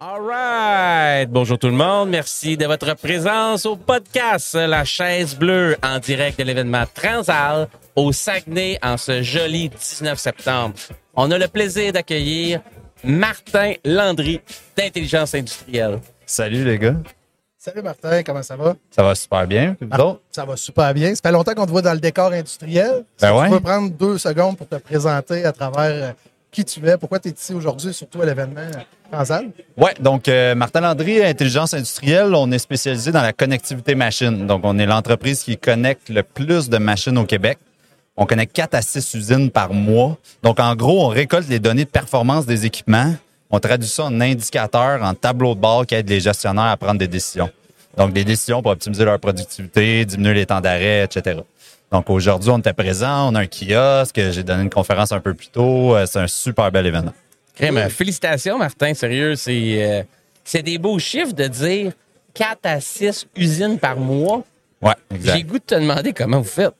All right. Bonjour tout le monde. Merci de votre présence au podcast La Chaise Bleue en direct de l'événement Transal au Saguenay en ce joli 19 septembre. On a le plaisir d'accueillir Martin Landry d'Intelligence Industrielle. Salut les gars. Salut Martin, comment ça va? Ça va super bien. Vous Ah, autres? Ça va super bien. Ça fait longtemps qu'on te voit dans le décor industriel. Ben ouais. Tu peux prendre deux secondes pour te présenter à travers qui tu es, pourquoi tu es ici aujourd'hui, surtout à l'événement Ouais, donc euh, Martin Landry, Intelligence Industrielle, on est spécialisé dans la connectivité machine. Donc on est l'entreprise qui connecte le plus de machines au Québec. On connecte 4 à 6 usines par mois. Donc en gros, on récolte les données de performance des équipements. On traduit ça en indicateurs, en tableau de bord qui aident les gestionnaires à prendre des décisions. Donc des décisions pour optimiser leur productivité, diminuer les temps d'arrêt, etc. Donc aujourd'hui, on était présent, on a un kiosque, j'ai donné une conférence un peu plus tôt. Euh, C'est un super bel événement. Crème, félicitations Martin, sérieux, c'est euh, c'est des beaux chiffres de dire 4 à 6 usines par mois. Ouais, J'ai exact. goût de te demander comment vous faites.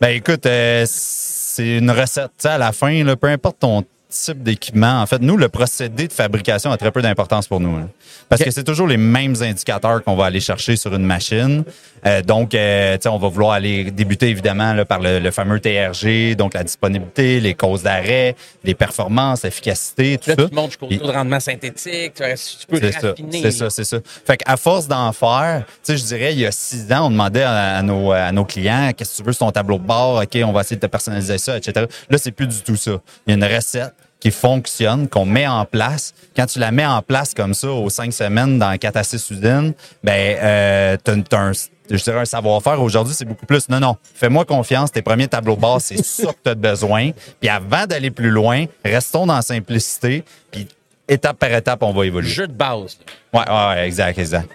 Ben écoute, euh, c'est une recette. À la fin, là, peu importe ton type d'équipement, en fait, nous, le procédé de fabrication a très peu d'importance pour nous. hein. Parce que c'est toujours les mêmes indicateurs qu'on va aller chercher sur une machine. Euh, donc, euh, on va vouloir aller débuter évidemment là, par le, le fameux TRG, donc la disponibilité, les causes d'arrêt, les performances, l'efficacité, tout Là, ça. tu montes jusqu'au taux de rendement synthétique, tu, tu peux c'est ça, raffiner. c'est ça, c'est ça. Fait qu'à force d'en faire, tu sais, je dirais, il y a six ans, on demandait à, à nos, à nos clients, qu'est-ce que tu veux sur ton tableau de bord? OK, on va essayer de te personnaliser ça, etc. Là, c'est plus du tout ça. Il y a une recette qui fonctionne, qu'on met en place. Quand tu la mets en place comme ça, aux cinq semaines, dans quatre à six usines, ben, euh, t'as, t'as un, je dirais un savoir-faire. Aujourd'hui, c'est beaucoup plus. Non, non, fais-moi confiance. Tes premiers tableaux de bord, c'est ça que tu as besoin. Puis avant d'aller plus loin, restons dans la simplicité. Puis étape par étape, on va évoluer. Jeu de base. là. Ouais, ouais, ouais, exact, exact.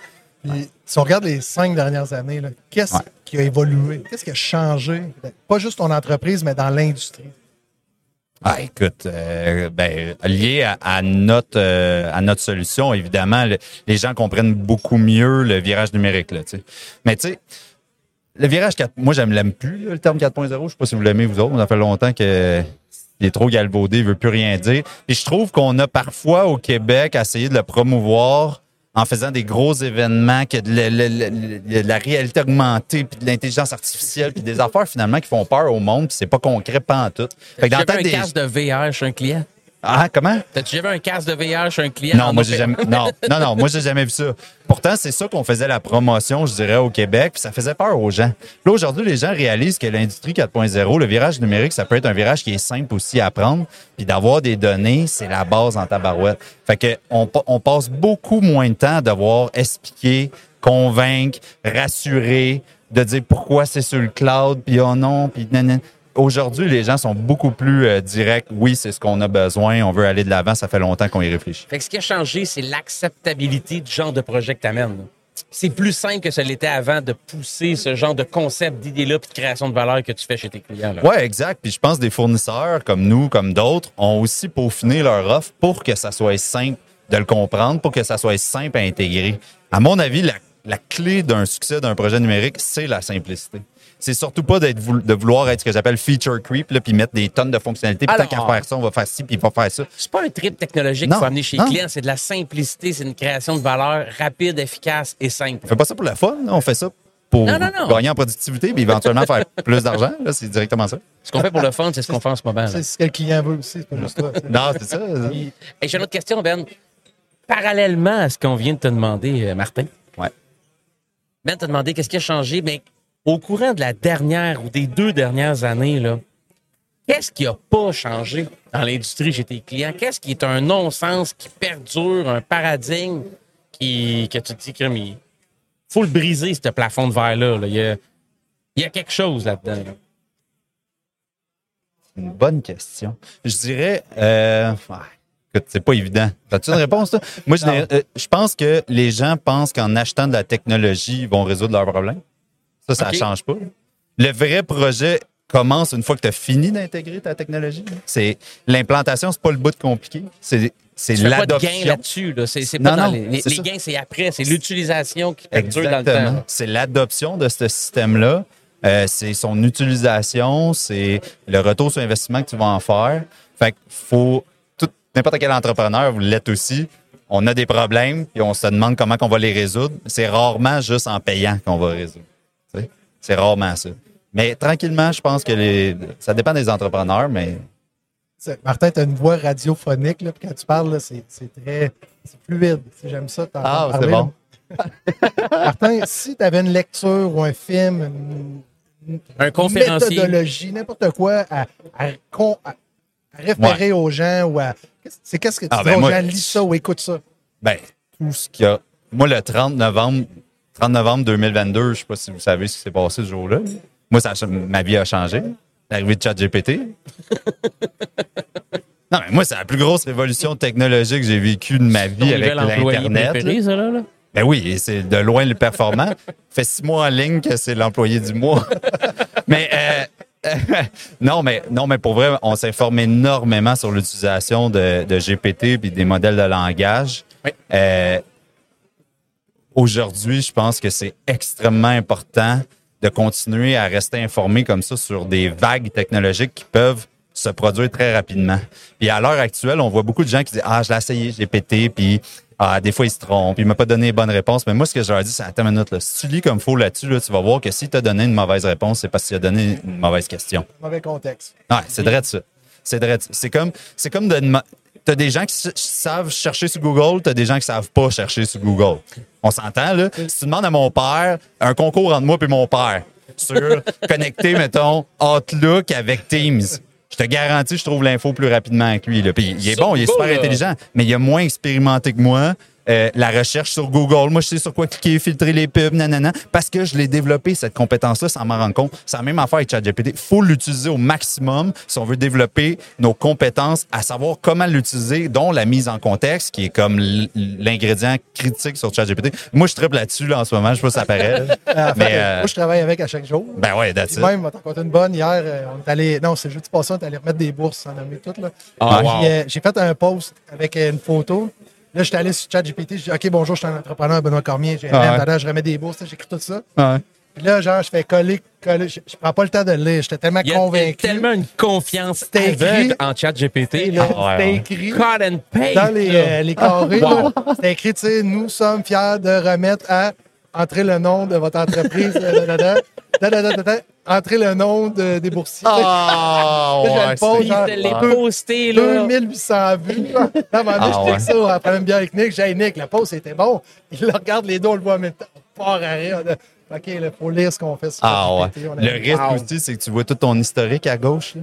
Puis, si on regarde les cinq dernières années, qu'est-ce Ouais. qui a évolué? Qu'est-ce qui a changé? Pas juste ton entreprise, mais dans l'industrie. Ah, écoute, euh, ben, lié à, à notre euh, à notre solution, évidemment, le- les gens comprennent beaucoup mieux le virage numérique. Là. Mais tu sais, le virage 4, moi, j'aime l'aime plus, le terme 4.0. Je sais pas si vous l'aimez, vous autres. Ça fait longtemps que il est trop galvaudé, il veut plus rien dire. Puis je trouve qu'on a parfois au Québec essayé de le promouvoir en faisant des gros événements, que de la, la- la- la- la réalité augmentée, puis de l'intelligence artificielle, puis des affaires finalement qui font peur au monde, puis c'est pas concret pas en tout. Fait que dans un des- casque de VR chez un client. Ah, comment? T'as-tu jamais un casque de VR chez un client? Non, moi, j'ai jamais, non, non, non, moi, j'ai jamais vu ça. Pourtant, c'est ça qu'on faisait la promotion, je dirais, au Québec, puis ça faisait peur aux gens. Là, aujourd'hui, les gens réalisent que l'industrie 4.0, le virage numérique, ça peut être un virage qui est simple aussi à prendre, puis d'avoir des données, c'est la base en tabarouette. Fait que on passe beaucoup moins de temps à devoir expliquer, convaincre, rassurer, de dire pourquoi c'est sur le cloud, puis oh non, puis nanana. Aujourd'hui, les gens sont beaucoup plus euh, directs. Oui, c'est ce qu'on a besoin. On veut aller de l'avant. Ça fait longtemps qu'on y réfléchit. Fait que ce qui a changé, c'est l'acceptabilité du genre de projet que tu amènes. C'est plus simple que ce l'était avant de pousser ce genre de concept, d'idée-là, puis de création de valeur que tu fais chez tes clients. Ouais, exact. Puis je pense que des fournisseurs comme nous, comme d'autres, ont aussi peaufiné leur offre pour que ça soit simple de le comprendre, pour que ça soit simple à intégrer. À mon avis, la, la clé d'un succès d'un projet numérique, c'est la simplicité. C'est surtout pas vou- de vouloir être ce que j'appelle feature creep, là, puis mettre des tonnes de fonctionnalités. Puis tant qu'à faire ça, on va faire ci, puis il va faire ça. C'est pas un trip technologique qu'il faut amener chez les clients, c'est de la simplicité, c'est une création de valeur rapide, efficace et simple. On fait pas ça pour la fun, là. on fait ça pour Non, non, non. gagner en productivité, puis éventuellement faire plus d'argent. Là, C'est directement ça. Ce qu'on fait pour le fun, c'est ce qu'on fait en ce moment. C'est ce que le client veut aussi, c'est pas juste toi. Non, c'est ça. Et j'ai une autre question, Ben. Parallèlement à ce qu'on vient de te demander, euh, Martin, Ouais. Ben t'a demandé qu'est-ce qui a changé. Mais au courant de la dernière ou des deux dernières années, là, qu'est-ce qui a pas changé dans l'industrie chez tes clients? Qu'est-ce qui est un non-sens qui perdure, un paradigme qui, que tu te dis que il faut le briser, ce plafond de verre-là. là. Il, y a, il y a quelque chose là-dedans. là. Une bonne question. Je dirais, euh, ouais, écoute, c'est pas évident. As-tu une réponse, toi? Moi, je, euh, je pense que les gens pensent qu'en achetant de la technologie, ils vont résoudre leurs problèmes. Ça, ça Ok. change pas. Le vrai projet commence une fois que tu as fini d'intégrer ta technologie. C'est l'implantation, c'est pas le bout compliqué. C'est c'est fais pas de gain l'adoption. là-dessus. Là. C'est, c'est pas Non, dans non, les, gains, c'est après. C'est l'utilisation qui perdure dans le temps. C'est l'adoption de ce système-là. Euh, c'est son utilisation, c'est le retour sur investissement que tu vas en faire. Fait qu'il faut, tout, n'importe quel entrepreneur, vous l'êtes aussi, on a des problèmes, puis on se demande comment on va les résoudre. C'est rarement juste en payant qu'on va résoudre. C'est rarement ça. Mais tranquillement, je pense que les, ça dépend des entrepreneurs, mais Martin, tu as une voix radiophonique, là, puis quand tu parles, là, c'est c'est très c'est fluide. Si J'aime ça. Ah, c'est bon. Martin, si tu avais une lecture ou un film, une, Un une conférencier. méthodologie, n'importe quoi à, à con- à- à référer aux gens ou à. C'est qu'est-ce que tu Ah, dis ben aux moi- gens, lis ça ou écoute ça. ben, tout ce qu'il y a. Moi, le 30 novembre, 30 novembre 2022, je sais pas si vous savez ce qui s'est passé ce jour-là. Moi, ça, ma vie a changé. L'arrivée de ChatGPT. non, mais moi, c'est la plus grosse révolution technologique que j'ai vécue de ma vie avec l'Internet. Ben oui, c'est de loin le performant. fait six mois en ligne que c'est l'employé du mois. mais euh, non, mais non, mais pour vrai, on s'informe énormément sur l'utilisation de, de GPT puis des modèles de langage. Oui. Euh, Aujourd'hui, je pense que c'est extrêmement important de continuer à rester informé comme ça sur des vagues technologiques qui peuvent se produire très rapidement. Puis à l'heure actuelle, on voit beaucoup de gens qui disent Ah, je l'ai essayé, j'ai pété, puis ah, des fois, ils se trompent, il m'a pas donné les bonnes réponses. Mais moi, ce que je leur dis, c'est attends une minute, là, si tu lis comme faux là-dessus, là, tu vas voir que s'il t'a donné une mauvaise réponse, c'est parce qu'il a donné une mauvaise question. Mauvais contexte. Ouais, c'est vrai de ça. C'est vrai de ça. C'est comme, c'est comme de dema- T'as des gens qui savent chercher sur Google, t'as des gens qui savent pas chercher sur Google. On s'entend, là? Si tu demandes à mon père, un concours entre moi et mon père, sur connecter, mettons, Outlook avec Teams, je te garantis, je trouve l'info plus rapidement que lui. Là. Puis il est bon, il est super intelligent, mais il a moins expérimenté que moi. Euh, la recherche sur Google, moi je sais sur quoi cliquer, filtrer les pubs, nanana, parce que je l'ai développé cette compétence-là sans m'en rendre compte. C'est la même affaire avec ChatGPT. Il faut l'utiliser au maximum si on veut développer nos compétences, à savoir comment l'utiliser, dont la mise en contexte, qui est comme l'ingrédient critique sur ChatGPT. Moi je triple là-dessus là, en ce moment, je sais pas si ça paraît. là. Euh, Mais, euh, Moi, je travaille avec à chaque jour. ben ouais, that's même, on t'en une bonne. Hier, euh, on est allé. Non, c'est jeudi passé, on est allé remettre des bourses, sans nommer toutes. Là. Ah, wow. j'ai fait un post avec une photo. Là, j'étais allé sur ChatGPT. J'ai dit, OK, bonjour, je suis un entrepreneur, Benoît Cormier. J'ai Ah ouais. je remets des bourses. J'écris tout ça. Ouais. Puis là, genre, je fais coller, coller. Je, je prends pas le temps de le lire. J'étais tellement Il y a convaincu. tellement une confiance C'était écrit. aveugle en chat GPT. Là, Ah, ouais, C'était ouais. écrit Cut and paste. dans les, euh, les carrés. Wow. C'était écrit, tu sais, nous sommes fiers de remettre à entrez le nom de votre entreprise. Euh, entrez le nom des boursiers. Ah, oh, ouais, les poster, là. 2800 vues. Là, moment donné, ah, je ouais. ça après même bien avec Nick. J'ai Nick, le post était bon. Il le regarde les deux, on le voit en même temps. À rire. OK, il faut lire ce qu'on fait. Sur ah, le risque aussi, c'est que tu vois tout ton historique à gauche.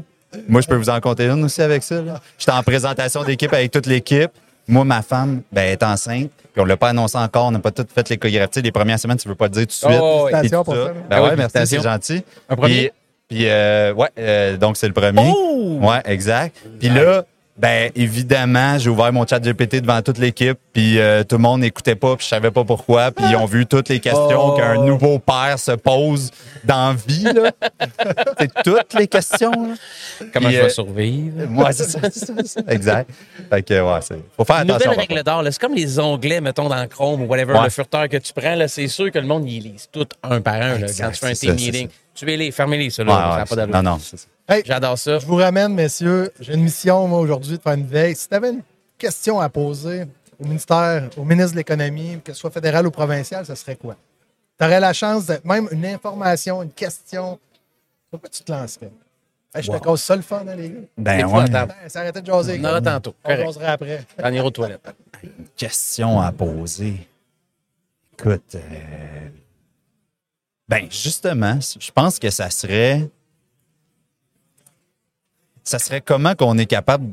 Moi, je peux vous en compter une aussi avec ça. J'étais en présentation d'équipe avec toute l'équipe. Moi, ma femme, ben, elle est enceinte. Puis on l'a pas annoncé encore. On n'a pas tout fait l'échographie. Les premières semaines, tu veux pas le dire tout de suite. Oh, tout pour ça. Ben Ah ouais, oui, merci, c'est gentil. Un premier? Puis, puis, euh, ouais, euh, donc c'est le premier. Oh! Ouais, exact. Puis là, ben évidemment, j'ai ouvert mon chat GPT devant toute l'équipe, puis euh, tout le monde n'écoutait pas, puis je savais pas pourquoi, puis ils ont vu toutes les questions Oh. qu'un nouveau père se pose dans la vie là. c'est toutes les questions. Là. Comment Puis, je vais euh, survivre? Ouais, c'est ça, c'est. Exact. Fait que ouais, c'est faut faire attention. nouvelle règle d'or, là, c'est comme les onglets, mettons, dans Chrome ou whatever, Ouais. le furteur que tu prends, là, c'est sûr que le monde, il lise tout un par un, là, Exact, quand tu fais un team ça, meeting. Tu les fermez-les, ça, Ouais, là, ça ouais, n'a pas d'allure. non, non, c'est ça. Hey, J'adore ça. je vous ramène, messieurs. J'ai une mission, moi, aujourd'hui, de faire une veille. Si tu avais une question à poser au ministère, au ministre de l'Économie, que ce soit fédéral ou provincial, ce serait quoi? Tu aurais la chance de même une information, une question. Pourquoi tu te lancerais? Hey, je te Wow. cause ça le fun, hein, les gars. Ben Des ouais. fois, attends. Ben, ça arrêtait de jaser. On aura tantôt. On jaserait après. On ira aux toilettes. question à poser. Écoute, euh, ben justement, je pense que ça serait, ça serait comment qu'on est capable,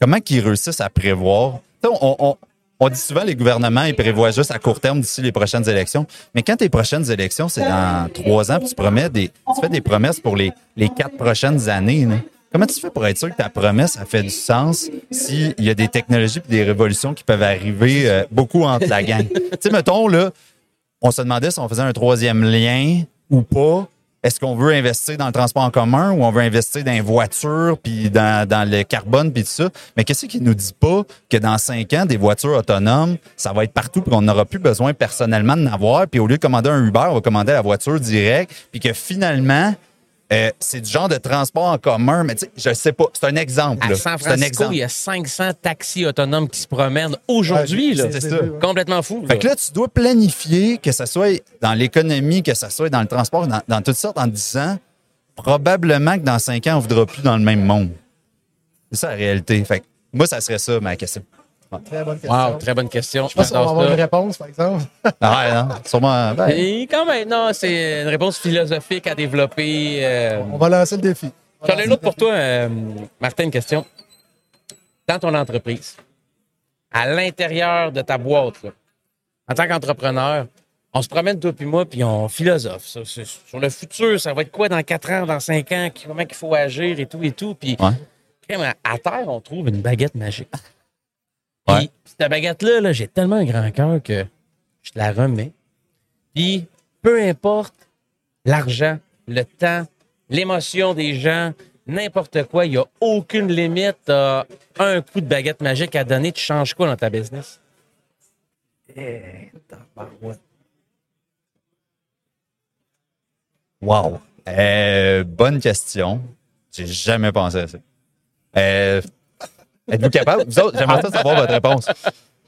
comment qu'ils réussissent à prévoir. On, on- on dit souvent les gouvernements ils prévoient juste à court terme d'ici les prochaines élections, mais quand tes prochaines élections c'est dans trois ans, puis tu promets des, tu fais des promesses pour les les quatre prochaines années. là. Comment tu fais pour être sûr que ta promesse a fait du sens s'il y a des technologies et des révolutions qui peuvent arriver euh, beaucoup entre la gang? tu sais, mettons, là, on se demandait si on faisait un troisième lien ou pas. Est-ce qu'on veut investir dans le transport en commun ou on veut investir dans les voitures puis dans, dans le carbone puis tout ça? Mais qu'est-ce qui nous dit pas que dans cinq ans, des voitures autonomes, ça va être partout puis qu'on n'aura plus besoin personnellement d'en avoir. Puis au lieu de commander un Uber, on va commander la voiture direct puis que finalement, euh, c'est du genre de transport en commun, mais tu sais, je sais pas. C'est un exemple. À. San C'est un Francisco, exemple. il y a 500 taxis autonomes qui se promènent aujourd'hui. C'est- ça. Complètement fou. Fait que là, tu dois planifier, que ce soit dans l'économie, que ce soit dans le transport, dans, dans toutes sortes, en disant, probablement que dans cinq ans, on ne voudra plus dans le même monde. C'est ça la réalité. Fait que moi, ça serait ça, ma question. Très bonne question. Wow, très bonne question. Je pense qu'on va J'adore avoir une réponse, par exemple. Ah ouais, non, sûrement. ben, Et quand même, non, c'est une réponse philosophique à développer. euh. On va lancer le défi. J'en ai une autre pour toi, euh, Martin, une question. Dans ton entreprise, à l'intérieur de ta boîte, là, en tant qu'entrepreneur, on se promène, toi puis moi, puis on philosophe. ça, sur le futur, ça va être quoi dans 4 ans, dans 5 ans, comment il faut agir et tout et tout. Puis, Ouais. à terre, on trouve une baguette magique. Ouais. Puis, cette baguette-là, là, j'ai tellement un grand cœur que je te la remets. Puis, peu importe l'argent, le temps, l'émotion des gens, n'importe quoi, il n'y a aucune limite. T'as un coup de baguette magique à donner, tu changes quoi dans ta business? Eh. Wow. Euh, bonne question. J'ai jamais pensé à ça. Euh, Êtes-vous capable? Vous autres, j'aimerais ça savoir votre réponse.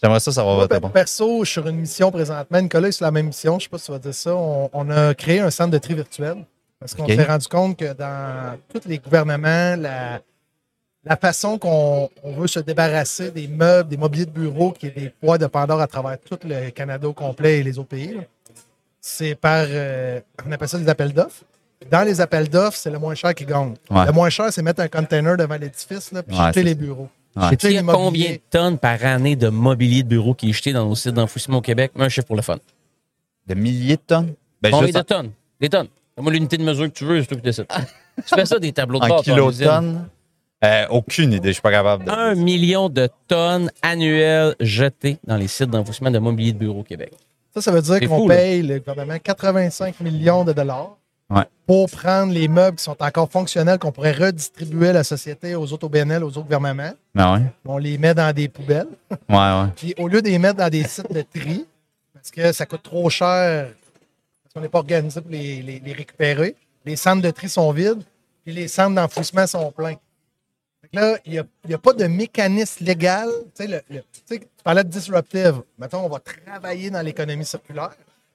J'aimerais ça savoir votre réponse. Perso, je suis sur une mission présentement. Nicolas est sur la même mission. Je ne sais pas si tu vas dire ça. On, on a créé un centre de tri virtuel parce qu'on s'est rendu compte que dans tous les gouvernements, la, la façon qu'on on veut se débarrasser des meubles, des mobiliers de bureau qui est des poids de Pandore à travers tout le Canada au complet et les autres pays, là, c'est par, euh, on appelle ça des appels d'offres. Dans les appels d'offres, c'est le moins cher qui gagne. Ouais. Le moins cher, c'est mettre un container devant l'édifice là, puis Ouais, jeter les bureaux. Ouais. Il y a l'immobilier. combien de tonnes par année de mobilier de bureau qui est jeté dans nos sites d'enfouissement au Québec? Un chiffre pour le fun. De milliers de tonnes? Ben, Combien de tonnes? Des tonnes. Moi, l'unité de mesure que tu veux, c'est toi qui décides. tu fais ça des tableaux de bord. en kilotonnes? Euh, aucune idée, je suis pas capable de. Un million de tonnes annuelles jetées dans les sites d'enfouissement de mobilier de bureau au Québec. Ça, ça veut dire qu'on fou, là. paye le gouvernement 85 millions de dollars Ouais. pour prendre les meubles qui sont encore fonctionnels, qu'on pourrait redistribuer à la société, aux autres OBNL, aux autres gouvernements. Ah ouais? On les met dans des poubelles. Ouais, ouais. Puis au lieu de les mettre dans des sites de tri, parce que ça coûte trop cher, parce qu'on n'est pas organisé pour les, les- les récupérer, les centres de tri sont vides, puis les centres d'enfouissement sont pleins. Là, il n'y a, pas de mécanisme légal. Le- le- tu parlais de disruptive. Mettons, on va travailler dans l'économie circulaire,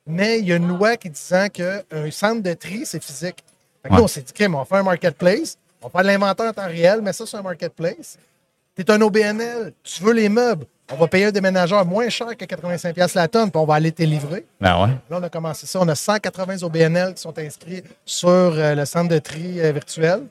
mais il y a une loi qui disant qu'un centre de tri, c'est physique. Fait que là, Ouais. on s'est dit, crème, on va faire un marketplace, on va faire de l'inventaire en temps réel, mais ça, c'est un marketplace. Tu es un OBNL, tu veux les meubles, on va payer un déménageur moins cher que 85$ piastres la tonne, puis on va aller te livrer. Ben ouais. Là, on a commencé ça. On a 180 OBNL qui sont inscrits sur euh, le centre de tri euh, virtuel.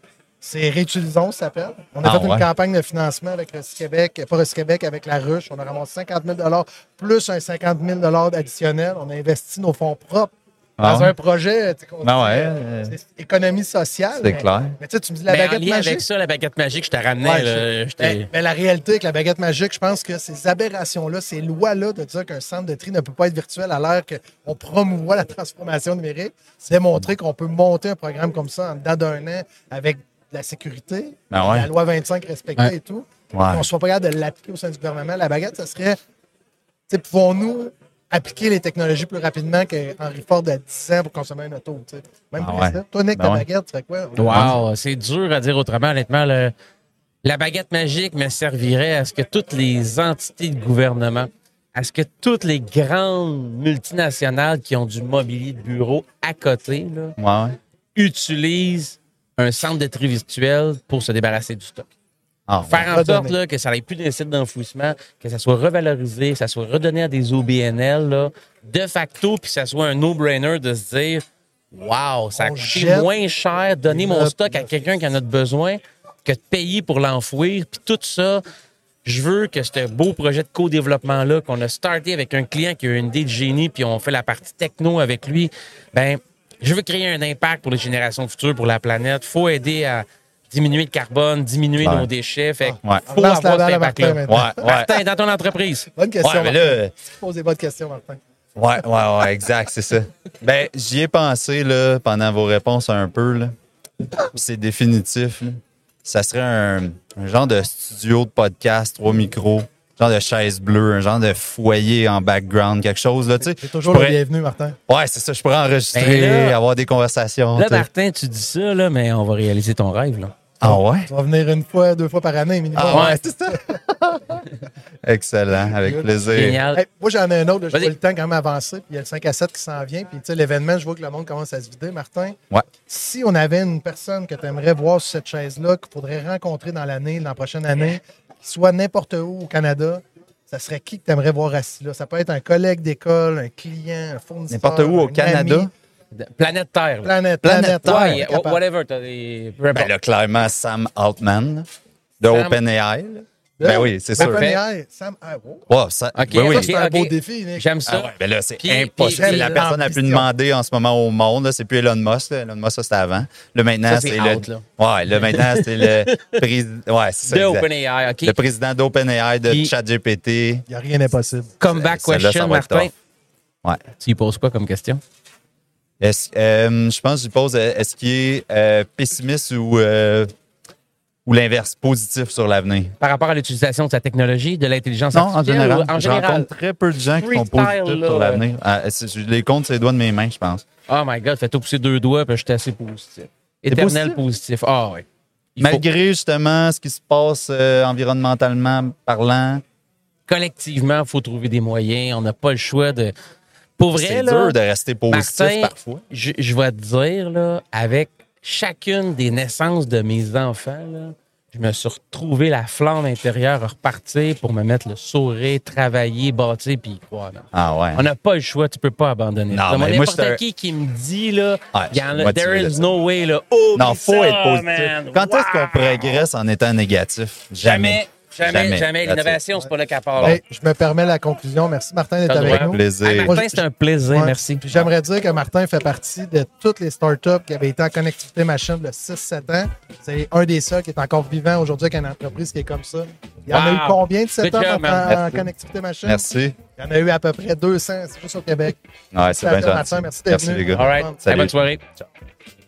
C'est Réutilisons, ça s'appelle. On a Ah fait ouais. une campagne de financement avec Québec, pas Québec, avec la ruche. On a ramassé 50 000 plus un 50 000 additionnel. On a investi nos fonds propres Ah dans ouais? un projet tu sais, qu'on Ben ouais, euh, c'est économie sociale. c'est mais- clair. Mais tu sais, tu me dis la Ben, en baguette lien magique. avec ça, la baguette magique, je. Ouais, là, t'ai- ben, ben, la réalité avec la baguette magique, je pense que ces aberrations-là, ces lois-là de dire qu'un centre de tri ne peut pas être virtuel à l'heure qu'on promouvoit la transformation numérique, c'est montrer qu'on peut monter un programme comme ça en dedans d'un an avec la sécurité, Ben ouais. la loi 25 respectée Ouais. et tout. Ouais. On ne soit pas capable de l'appliquer au sein du gouvernement. La baguette, ça serait, tu sais, pouvons-nous appliquer les technologies plus rapidement qu'Henry Ford a 10 ans pour consommer un auto. Même Ah ouais. Toi, Nick, Ben ta baguette, tu fais quoi? Wow, c'est dur à dire autrement. Honnêtement, le- la baguette magique me servirait à ce que toutes les entités de gouvernement, à ce que toutes les grandes multinationales qui ont du mobilier de bureau à côté là, Ouais, ouais. utilisent un centre de tri virtuel pour se débarrasser du stock. Ah, Faire en Redonner. sorte là, que ça n'aille plus des sites d'enfouissement, que ça soit revalorisé, que ça soit redonné à des OBNL là, de facto, puis que ça soit un no-brainer de se dire Wow, ça a On coûté moins cher donner mon stock à quelqu'un qui en a besoin que de payer pour l'enfouir. Puis tout ça, je veux que ce beau projet de co-développement-là, qu'on a starté avec un client qui a une idée de génie, puis on fait la partie techno avec lui, ben, je veux créer un impact pour les générations futures, pour la planète. faut aider à diminuer le carbone, diminuer Ouais. nos déchets. Fait Ouais. faut On lance avoir la cet Martin impact-là. Ouais, ouais. Martin, dans ton entreprise. Bonne question. Ouais, mais là, Pose des bonnes questions, Martin. Ouais, ouais, ouais, exact, c'est ça. Ben, j'y ai pensé là, pendant vos réponses un peu. Là. C'est définitif. là. Ça serait un, un genre de studio de podcast, trois micros, genre genre de chaise bleue, un genre de foyer en background, quelque chose, là, tu sais. C'est toujours Je le pourrais- bienvenu, Martin. Ouais, c'est ça, je pourrais enregistrer, Ben là- avoir des conversations. Là. Martin, tu dis ça, là, mais on va réaliser ton rêve. Là. Ah ouais? Tu vas venir une fois, deux fois par année, minimum. Ah ouais, c'est ça. Excellent, avec plaisir. Génial. Hey, moi, j'en ai un autre. vois le temps quand même avancer. Puis il y a le 5 à 7 qui s'en vient. Puis tu sais, l'événement, je vois que le monde commence à se vider. Martin, Ouais. si on avait une personne que tu aimerais voir sur cette chaise-là, qu'il faudrait rencontrer dans l'année, dans la prochaine année, soit n'importe où au Canada, ça serait qui que tu aimerais voir assis là? Ça peut être un collègue d'école, un client, un fournisseur. N'importe où au un Canada. ami. Planète Terre. là. Planète, Planète planète. Terre. Ouais, whatever. Des... Ben là, clairement, Sam Altman de OpenAI. Ben oui, c'est sûr. OpenAI, Sam, wow. Ouais, ça, Ok, oui, oui. Ça, c'est un beau défi, Nick. J'aime ça. Ah ouais, ben là, c'est Puis- impossible. C'est la personne la plus demandée en ce moment au monde. là. C'est plus Elon Musk. là. Elon Musk, ça, c'était avant. Là, maintenant, Ça, c'est c'est out, le. là. Ouais, là, maintenant, c'est le président. Ouais, c'est ça. OpenAI, OK. Le président d'OpenAI, de Puis- ChatGPT. Il n'y a rien d'impossible. Comeback question, Martin. Ouais. Tu y poses quoi comme question? Est-ce- euh, je pense que je pose euh, est-ce qu'il est euh, pessimiste ou, euh, ou l'inverse, positif sur l'avenir? Par rapport à l'utilisation de sa technologie, de l'intelligence Non, en artificielle? général. En Je général? rencontre très peu de gens qui sont positifs là. sur l'avenir. Ah, je les compte sur les doigts de mes mains, je pense. Oh my God, fais-toi pousser deux doigts, puis j'étais assez positif. Éternel positif? Ah oui. Il faut- Malgré justement ce qui se passe euh, environnementalement parlant, collectivement, il faut trouver des moyens. On n'a pas le choix de. Pour vrai, c'est dur de rester positif Martin, parfois. je, je vais te dire, là, avec chacune des naissances de mes enfants, là, je me suis retrouvé la flamme intérieure à repartir pour me mettre le sourire, travailler, bâtir, puis là. Ah ouais. On n'a pas le choix, tu peux pas abandonner. Non, mais n'importe qui qui me dit, là, Ouais, il y en a, there is no way, là. Oh, Non, faut ça, être positif. man, Quand est-ce qu'on progresse en étant négatif? Jamais. Jamais, jamais, Jamais. L'innovation, c'est pas là qu'à part. Hey, je me permets la conclusion. Merci, Martin, d'être avec droit. nous. Plaisir. Hey, Martin, c'est un plaisir, Ouais. merci. J'aimerais dire que Martin fait partie de toutes les startups qui avaient été en connectivité machine de 6-7 ans. C'est un des seuls qui est encore vivant aujourd'hui avec une entreprise qui est comme ça. Il y en a eu combien de setups Good job, en, Merci. connectivité machine? Merci. Il y en a eu à peu près 200, c'est juste au Québec. Ouais, c'est bien Merci, gentil. Martin. Merci d'être Merci venu. les gars. All right. Salut. Bonne soirée.